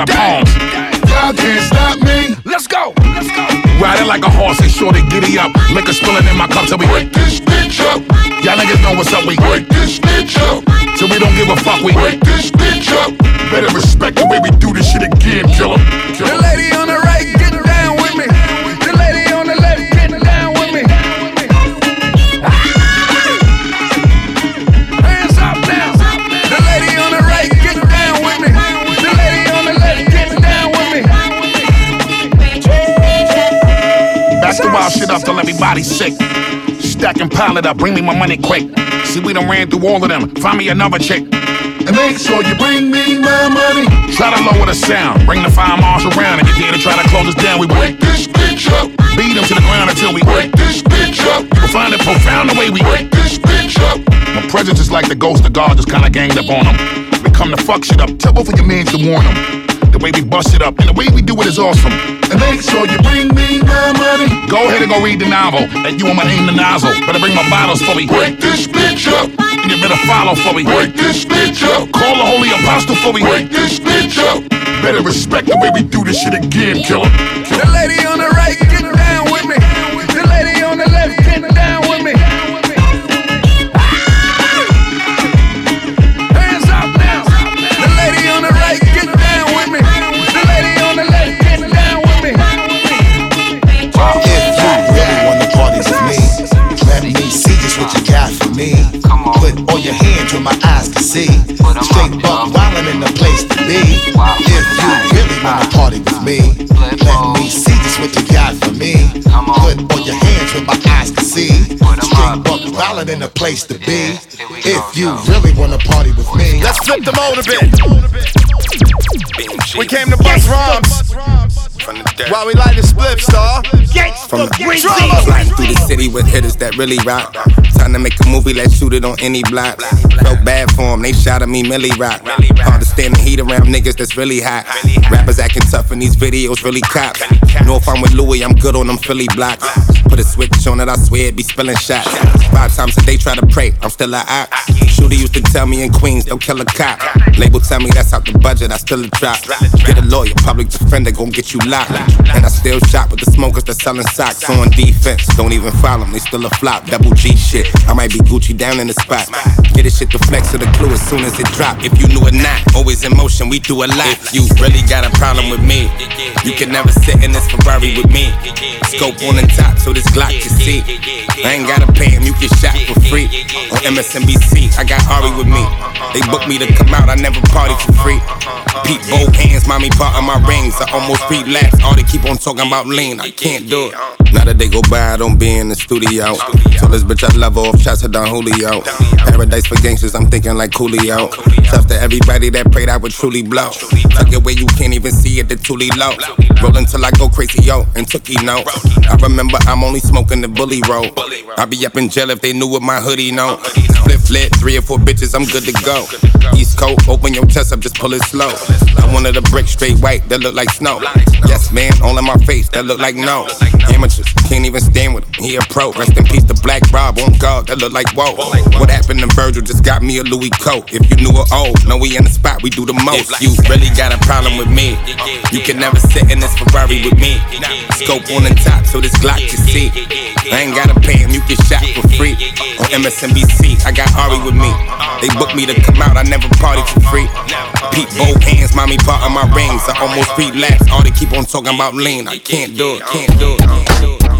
I spit a lot. Y'all can't stop me. Let's go, let's go. Riding like a horse and sure to giddy up. Liquor spilling in my cup till we break this bitch up. Y'all niggas know what's up, we Wake this bitch up. Till we don't give a fuck, we break this bitch up. Better respect the way we do this shit again, killer. The lady on shit up till everybody's sick. Stack and pile it up, bring me my money quick. See, we done ran through all of them. Find me another chick. And make sure you bring me my money. Try to lower the sound. Bring the fire marshal around. If you dare to try to close us down, we break this bitch up. beat them to the ground until we break this bitch up. You'll find it profound the way we Wake this bitch up. My presence is like the ghost of God, just kinda ganged up on them. We come to fuck shit up. Tell both of your mans to warn them. The way we bust it up and the way we do it is awesome. And make sure you bring me my money. Go ahead and go read the novel. And you I'ma aim the nozzle. Better bring my bottles for me. Wake this bitch up. And you better follow for me. Wake this bitch up. Call the holy apostle for me. Wake this bitch up. Better respect the way we do this shit again, killer. The lady on the right, get down where my eyes can see. Straight buck wildin' in the place to be. If you really wanna party with me, let me see just what you got for me. Put all your hands where my eyes can see. Straight buck wildin' in the place to be. If you really wanna party with me, Let's flip the mode a bit. We came to bust rhymes while we light the split star. From the Drama. Flying through the city with hitters that really rock. Time to make a movie, let's shoot it on any block. Felt bad for 'em, they shot at me, Millie Rock. Hard to stand the heat around niggas that's really hot. Rappers acting tough in these videos, really cops. Know if I'm with Louis, I'm good on them Philly blocks. Put a switch on it, I swear it be spilling shots. Five times a day try to pray, I'm still a op. Shooter used to tell me in Queens, don't kill a cop. Label tell me that's out the budget, I still a drop. Get a lawyer, public defender, gon' get you locked. And I still shop with the smokers that's selling socks on defense. Don't even follow them, they still a flop. Double G shit, I might be Gucci down in the spot. Get this shit to flex to the clue as soon as it drop. If you knew it not, always in motion, we do a lot. If you really got a problem with me, you can never sit in this Ferrari with me. Scope on the top so this Glock can see. I ain't gotta pay him, you get shot for free. On MSNBC, I got Ari with me. They booked me to come out, I never party for free. Pete both hands, mommy part of my rings. I almost relapsed. All they keep on talking about lean, I can't do it. Now that they go by, I don't be in the studio. Told this bitch I love off shots of Don Julio. Paradise for gangsters, I'm thinking like Coolio. Tough to everybody that prayed I would truly blow. Tuck it where you can't even see it, the Toolie low. Rollin' till I go crazy, yo, and Tookie no. I remember I'm only smoking the bully roll. I'd be up in jail if they knew what my hoodie know. Flip flip, three or four bitches, I'm good to go. East Coast, open your chest up, just pull it slow. I wanted a brick straight white that look like snow. Yes, man, all in my face that look like no. Amateurs can't even stand with him. He a pro. Rest in peace to Black Rob on guard. That look like whoa. What happened to Virgil? Just got me a Louis coat. If you knew it old, know we in the spot, we do the most. You really got a problem with me. You can never sit in this Ferrari with me. Scope on the top so this Glock can see. I ain't gotta pay him, you get shot for free. On MSNBC, I got Ari with me. They booked me to come out, I never party for free. Pete both hands, mommy part of my rings. I almost relapsed. All they keep on talking about lean. I can't do it, can't do it. Can't do it.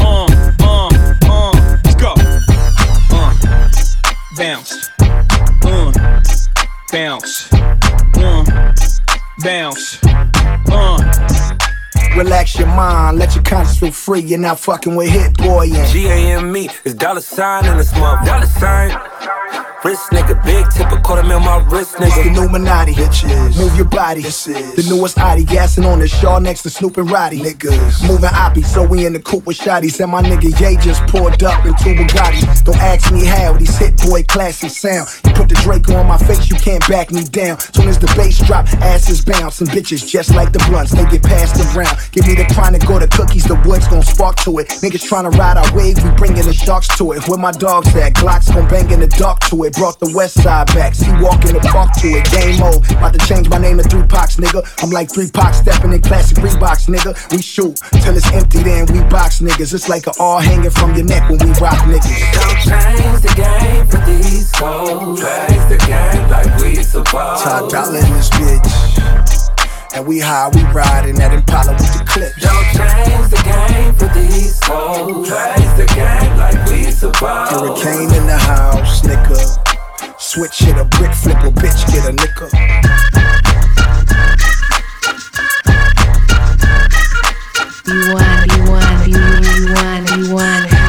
Uh, uh, uh, bounce. Uh, bounce. Uh, bounce. Relax your mind, let your conscience feel free. You're not fucking with Hit-Boy G A M E is dollar sign in this mother. Dollar sign. Wrist nigga, big tip, tipper, quarter mil my wrist It's the nigga. Illuminati. Bitches. Move your body. This is- the newest Audi. Gassing on the Shaw next to Snoop and Roddy. Niggas. Moving Oppie, so we in the coupe with shotties. And my nigga Ye just pulled up in two Bugattis. Don't ask me how, these hit boy classic sound. You put the Draco on my face, you can't back me down. Soon as the bass drop, asses bounce. And bitches just like the blunts, they get passed around. Give me the chronic or the cookies, the woods gon' spark to it. Niggas tryna ride our wave, we bringin' the sharks to it. Where my dogs at, Glocks gon' bang in the dark to it. It, brought the west side back. See, walk in the park to it, game mode. About to change my name to Three Pox, nigga. I'm like Three Pox stepping in classic Reeboks, nigga. We shoot till it's empty, then we box niggas. It's like a all hanging from your neck when we rock niggas. Don't change the game for these hoes. Change the game like we supposed. Top dollar in this bitch. And we high, we riding that Impala with the clip. Don't change the game for these hoes. Raise the game like we supposed. Hurricane in the house, nigga. Switch hit a brick, flip a bitch, get a nickel. B1, B1, You want B1, B1.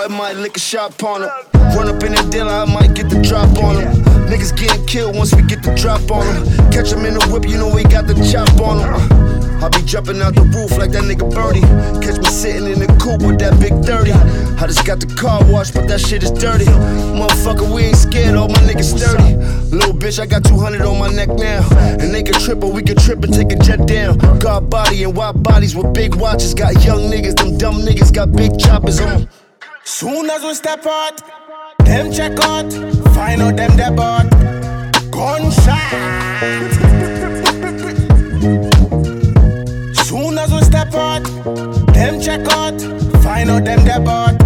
Boy might lick a shot on him. Run up in the dealer, I might get the drop on him. Niggas getting killed once we get the drop on him. Catch him in the whip, you know we got the chop on him. I be jumping out the roof like that nigga Birdie. Catch me sitting in the coupe with that big 30. I just got the car washed, but that shit is dirty. Motherfucker, we ain't scared, all my niggas sturdy. Little bitch, I got 200 on my neck now. And they can trip, or we can trip and take a jet down. God body and wide bodies with big watches. Got young niggas, them dumb niggas got big choppers on. Soon as we step out, them check out, find out them bought. Gunshot. Soon as we step out, them check out, find out them bought.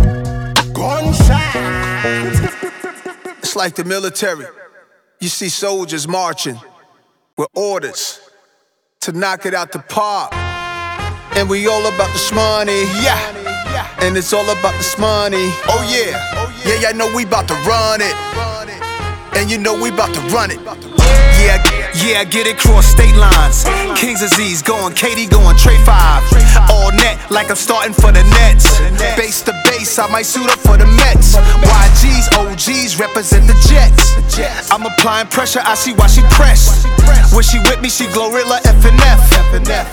Gunshot. It's like the military. You see soldiers marching with orders to knock it out the park. And we all about this money, yeah. And it's all about this money. Oh yeah, yeah, yeah. I know we about to run it, and you know we about to run it. Yeah, yeah, get it cross state lines. King's Disease going, KD going, Trey Five. All net like I'm starting for the Nets. Base to base, I might suit up for the Mets. YGs, OGs represent the Jets. I'm applying pressure, I see why she pressed. When she with me, she Glorilla F and F.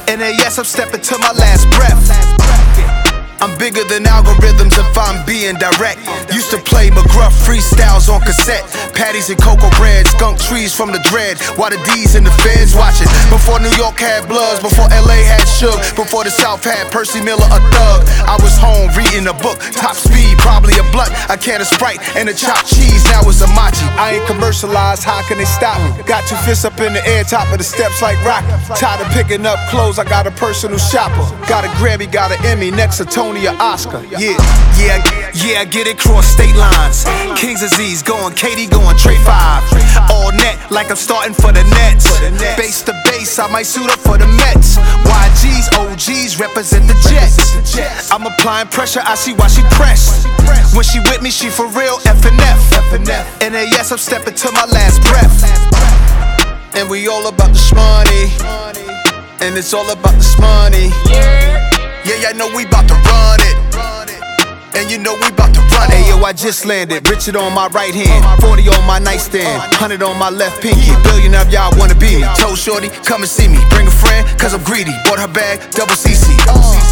And yes, I'm stepping to my last breath. I'm bigger than algorithms if I'm being direct. Used to play McGruff freestyles on cassette. Patties and cocoa bread, skunk trees from the dread. While the D's and the feds watching. Before New York had Bloods, before LA had Suge, before the South had Percy Miller, a thug. I was home reading a book, top speed, probably a blunt, a can of Sprite, and a chopped cheese. Now it's a machi. I ain't commercialized, how can they stop me? Got two fists up in the air, top of the steps like rock. Tired of picking up clothes, I got a personal shopper. Got a Grammy, got an Emmy, next to Tony or Oscar. Yeah, yeah, yeah, get it cross state lines. King's Disease going, KD going, Trey Five. All net like I'm starting for the Nets. Base to base, I might suit up for the Mets. YGs, OGs represent the Jets. I'm applying pressure, I see why she pressed. When she with me, she for real F and F. And then yes, I'm stepping to my last breath. And we all about this money. And it's all about this money. Yeah, yeah, I know we about to run it. And you know we about to run it. Hey, yo, I just landed. Richard on my right hand, 40 on my nightstand, 100 on my left pinky. Billion of y'all wanna be me. Told Shorty, come and see me. Bring a friend, cause I'm greedy. Bought her bag, double CC.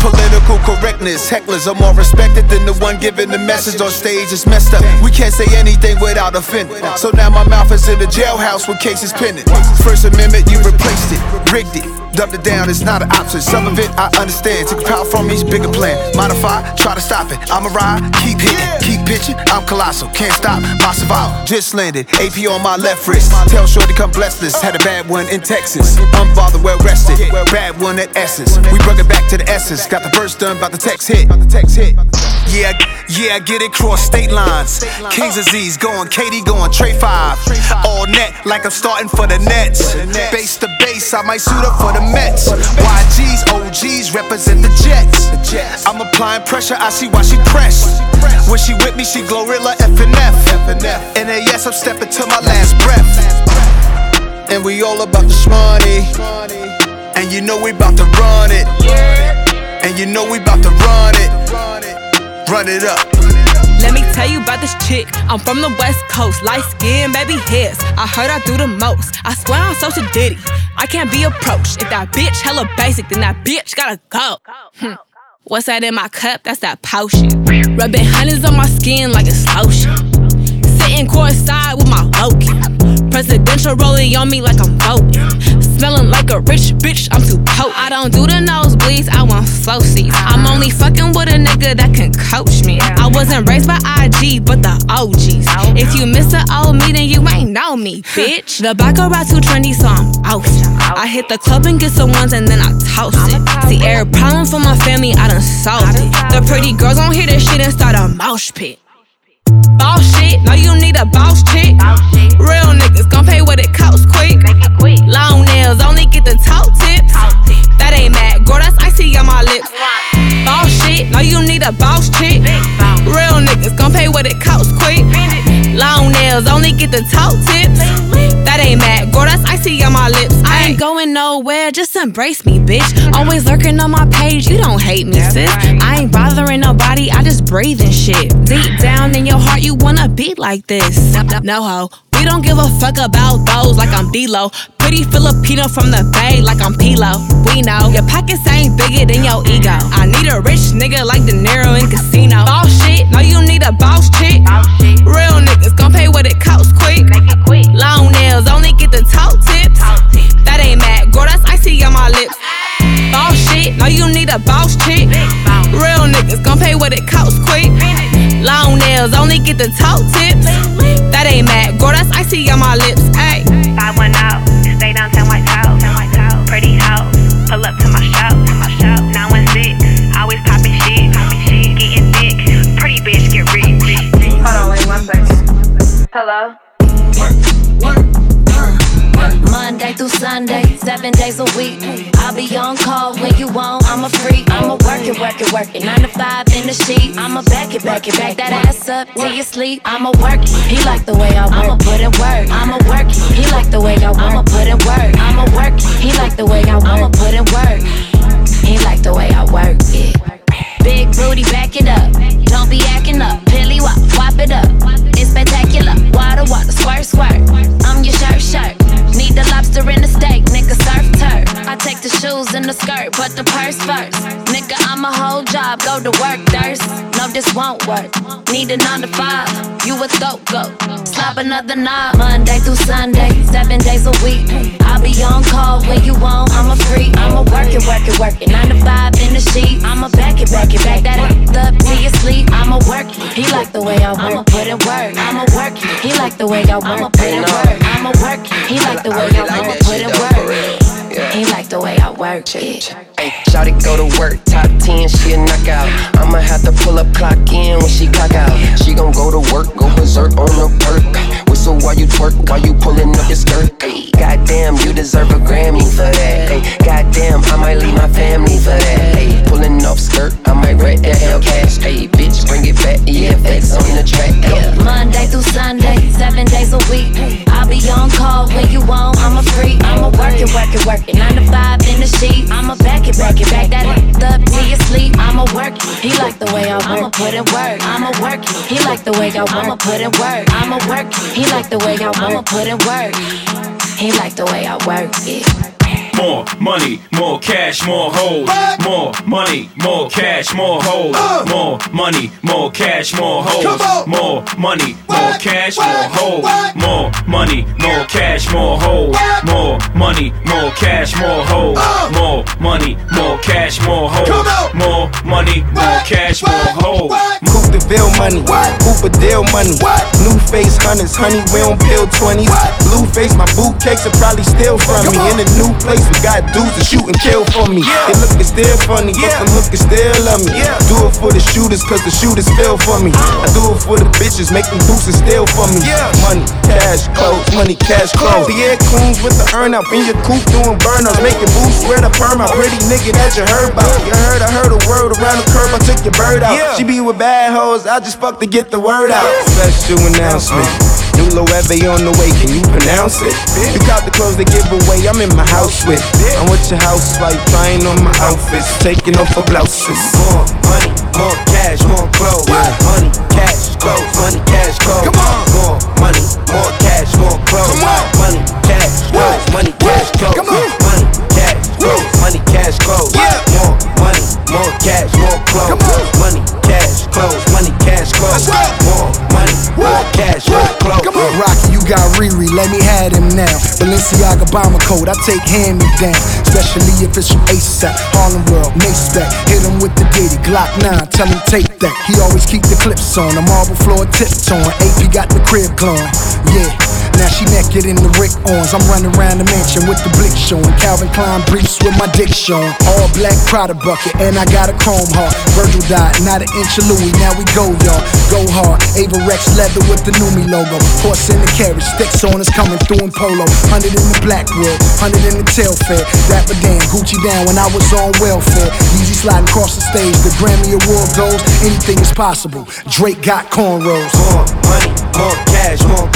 Political correctness. Hecklers are more respected than the one giving the message on stage. It's messed up. We can't say anything without offending. So now my mouth is in the jailhouse with cases pending. First Amendment, you replaced it, rigged it. Dumped it down, it's not an option. Some of it I understand. Took power from each bigger plan. Modify, try to stop it. I'ma ride, keep hitting, keep pitching. I'm colossal, can't stop my survival. Just landed, AP on my left wrist. Tell Shorty come bless this. Had a bad one in Texas. Unbothered, well rested. Bad one at Essence. We brought it back to the essence. Got the verse done, about the text hit. Yeah, yeah, get it cross state lines. King's Disease going, KD going, Trey Five. All net like I'm starting for the Nets. Base to base, I might suit up for the Mets. YGs, OGs represent the Jets. I'm applying pressure, I see why she pressed. When she with me, she Glorilla F and yes, I'm stepping to my last breath. And we all about this money. And you know we about to run it. And you know we about to run it. Run it up. Let me tell you about this chick. I'm from the West Coast, light skin, baby hairs. I heard I do the most. I swear I'm so diddy. I can't be approached. If that bitch hella basic, then that bitch gotta go. Hmm. What's that in my cup? That's that potion. Rubbing hundreds on my skin like it's lotion. Sitting courtside with my Loki. Presidential rolling on me like I'm voting. Smelling like a rich bitch, I'm too potent. I don't do the nosebleeds, I want flow seats. I'm only fucking with a nigga that can coach me. I wasn't raised by IG, but the OGs. If you miss the old me, then you ain't know me, bitch. The Baccarat too trendy, so I'm out. I hit the club and get some ones and then I toast it. See, every problem for my family, I done solved it. The pretty girls don't hear this shit and start a mosh pit. Boss shit, no you need a boss chick. Real niggas gon' pay what it costs quick. Long nails only get the top tips. That ain't mad, girl, that's icy on my lips. Boss shit, no you need a boss chick. Real niggas gon' pay what it costs quick. Long nails only get the top tips. That ain't mad, girl, that's icy on my lips. I ain't going nowhere, just embrace me, bitch. Always lurking on my page, you don't hate me, sis. I ain't bothering nobody, I just breathe and shit. Deep down in your heart, you wanna be like this. No ho. We don't give a fuck about those like I'm D-Lo. Pretty Filipino from the Bay like I'm Pilo. We know your pockets ain't bigger than your ego. I need a rich nigga like De Niro in Casino. Boss shit, no you need a boss chick. No you a boss chick. Real niggas gon' pay what it costs quick. Long nails only get the top tips. That ain't mad, girl, that's icy on my lips. Ayy. I went out, stay downtown White House, pretty house, pull up to my shop, my shop. Now in six, always popping shit, getting thick, pretty bitch get rich. Hold on, wait one second. Hello. Monday through Sunday, seven days a week. I'll be on call when you want. I'm a freak. I'ma work it, work it, work it. Nine to five in the sheet. I'ma back it, back it, back that ass up till you sleep. I'ma work it. He like the way I work. I'ma put in work. I'ma work it. He like the way I work. I'ma put in work. I'ma work it. He like the way I work. I'ma put in work. He like the way I work it. Big booty, back it up. Don't be acting up. Pilly wop, wop it up. It's spectacular. Water, water, squirt, squirt. I'm your shirt, shirt. Need the lobster and the steak, nigga, surf turf. I take the shoes and the skirt, but the purse first. Nigga, I'm a whole job, go to work, thirst. This won't work. Need a nine to five, you a throat go. Slap another knob, Monday through Sunday, seven days a week. I'll be on call when you want, I'm a freak. I'ma work it, work it, work it. Nine to five in the sheet. I'ma back it, back it, back that up till you sleep. I'ma work it, he like the way I work. I'ma put in work. I'ma work it, he like the way I work. I'ma put in work. I'ma work it, he like the way I work. I'ma put in work. He like the way I work it. Hey, shawty go to work, top 10, she a knockout. I'ma have to pull up, clock in when she clock out. She gon' go to work, go berserk on the perk. Whistle while you twerk, while you pulling up your skirt. Goddamn, you deserve a Grammy for that. Goddamn, I might leave my family for that. Pulling off skirt, I might wreck the Hellcat. Hey, bitch, bring it back, EFX on the track. Yeah. Monday through Sunday, seven days a week. I'll be on call when you want. It, work it, work it. Nine to five in the sheet. I'ma back it, back it, back that up till you sleep. I'ma work it. He like the way I work. I'ma put in work. I'ma work it. He like the way I work. I'ma put in work. I'ma work it. He like the way I work. I'ma put in work. He like the way I work it. More money, more cash, more hoes. More money, more cash, more hoes. More money, more cash, more hoes. More money, more cash, more hoes. More money, more cash, more hoes. More money, more cash, more hoes. More money, more cash, more hoes. More money, more cash, more hoes. Coupe de Ville money, Cooper deal money. New face hunters, honey, we don't build 20s. Blue face, my boot cakes are probably still from me. In a new place, we got dudes to shoot and kill for me. They lookin' still funny, but them hookers still love me. Yeah. Do it for the shooters, cause the shooters feel for me. I do it for the bitches, make them boosters still for me. Yeah. Money, cash, clothes, money, cash, clothes. The air coons with the earn up in your coupe doing burnouts. Making boots, wear the perm, my pretty nigga that you heard about. You heard, I heard a word around the curb, I took your bird out. She be with bad hoes, I just fuck to get the word out. Special announcement. New Loewe on the way, can you pronounce it? You got the clothes they give away, I'm in my house with. I'm with your housewife, trying on my outfits, taking off her blouses. More money, more cash, more clothes. Money, cash, clothes, money, cash, clothes. Come on. More money, more cash, more clothes. Come on. Money, cash, clothes, money, cash, clothes. Come on. Money, cash, clothes, money, cash, clothes. Yeah. More money, more cash, more clothes. Money, cash, clothes, money, Rocky, you got Riri, let me have him now. Balenciaga bomber coat, I take hand me down. Especially if it's from ASAP, Harlem World, Mase back. Hit him with the Diddy, Glock 9, tell him take that. He always keep the clips on, the marble floor tiptoeing. AP got the crib glowing, yeah. Now she naked in the Rick Owens. I'm running around the mansion with the blick showing. Calvin Klein briefs with my dick showing. All black Prada bucket, and I got a chrome heart. Virgil died, not an inch of Louis. Now we go, y'all. Go hard. Avirex leather with the Numi logo. Horse in the carriage, sticks on us coming through in polo. Hundred in the Blackwood, hundred in the tail fair. Dapper Dan, Gucci down when I was on welfare. Easy sliding across the stage. The Grammy Award goes, anything is possible. Drake got cornrows. More money, more cash, more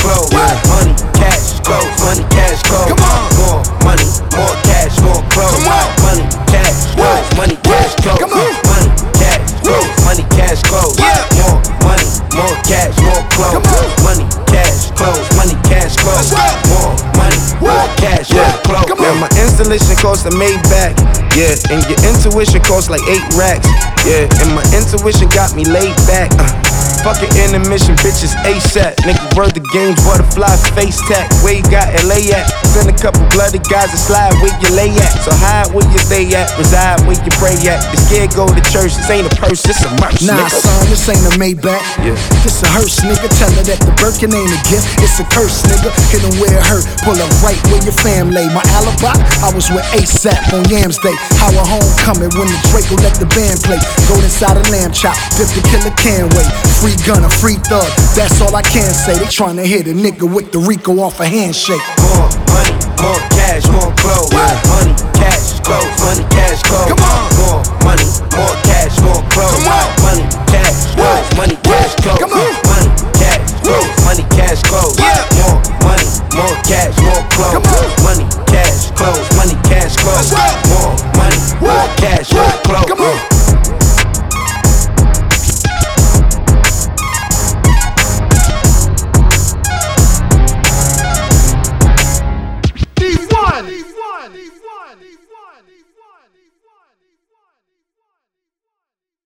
money, cash, clothes. Come on. More money, more cash, more clothes. Come on. Money, cash, clothes, money, cash, clothes. Come on. Money, cash, clothes, money, cash, clothes. Yeah. More money, more cash, more clothes. Come on. Money, cash, clothes, money, cash, clothes. More money, more cash, more clothes. Come on. my installation costs a Maybach. Yeah, and your intuition costs like eight racks. Yeah, and my intuition got me laid back. Uh. Fucking intermission, bitches ASAP. Nigga, word the games, butterfly face tap. Where you got LA at? Send a couple bloody guys to slide where you lay at. So hide where you stay at, reside where you pray at. You scared go to church, this ain't a purse, this a merch. Nah, nigga. son, this ain't a Maybach. Yeah. This a hearse, nigga. Tell her that the Birkin ain't a gift, it's a curse, nigga. Hit 'em where it hurt, pull up right where your fam lay. My alibi, I was with ASAP on Yams Day. How a homecoming when the Draco let the band play. Go inside a lamb chop, dip the killer can wait. Free Gunna, free thug, that's all I can say. They tryna hit a nigga with the Rico off a handshake. More money, more cash, more clothes. Money, cash, clothes, money, cash, clothes. Come on.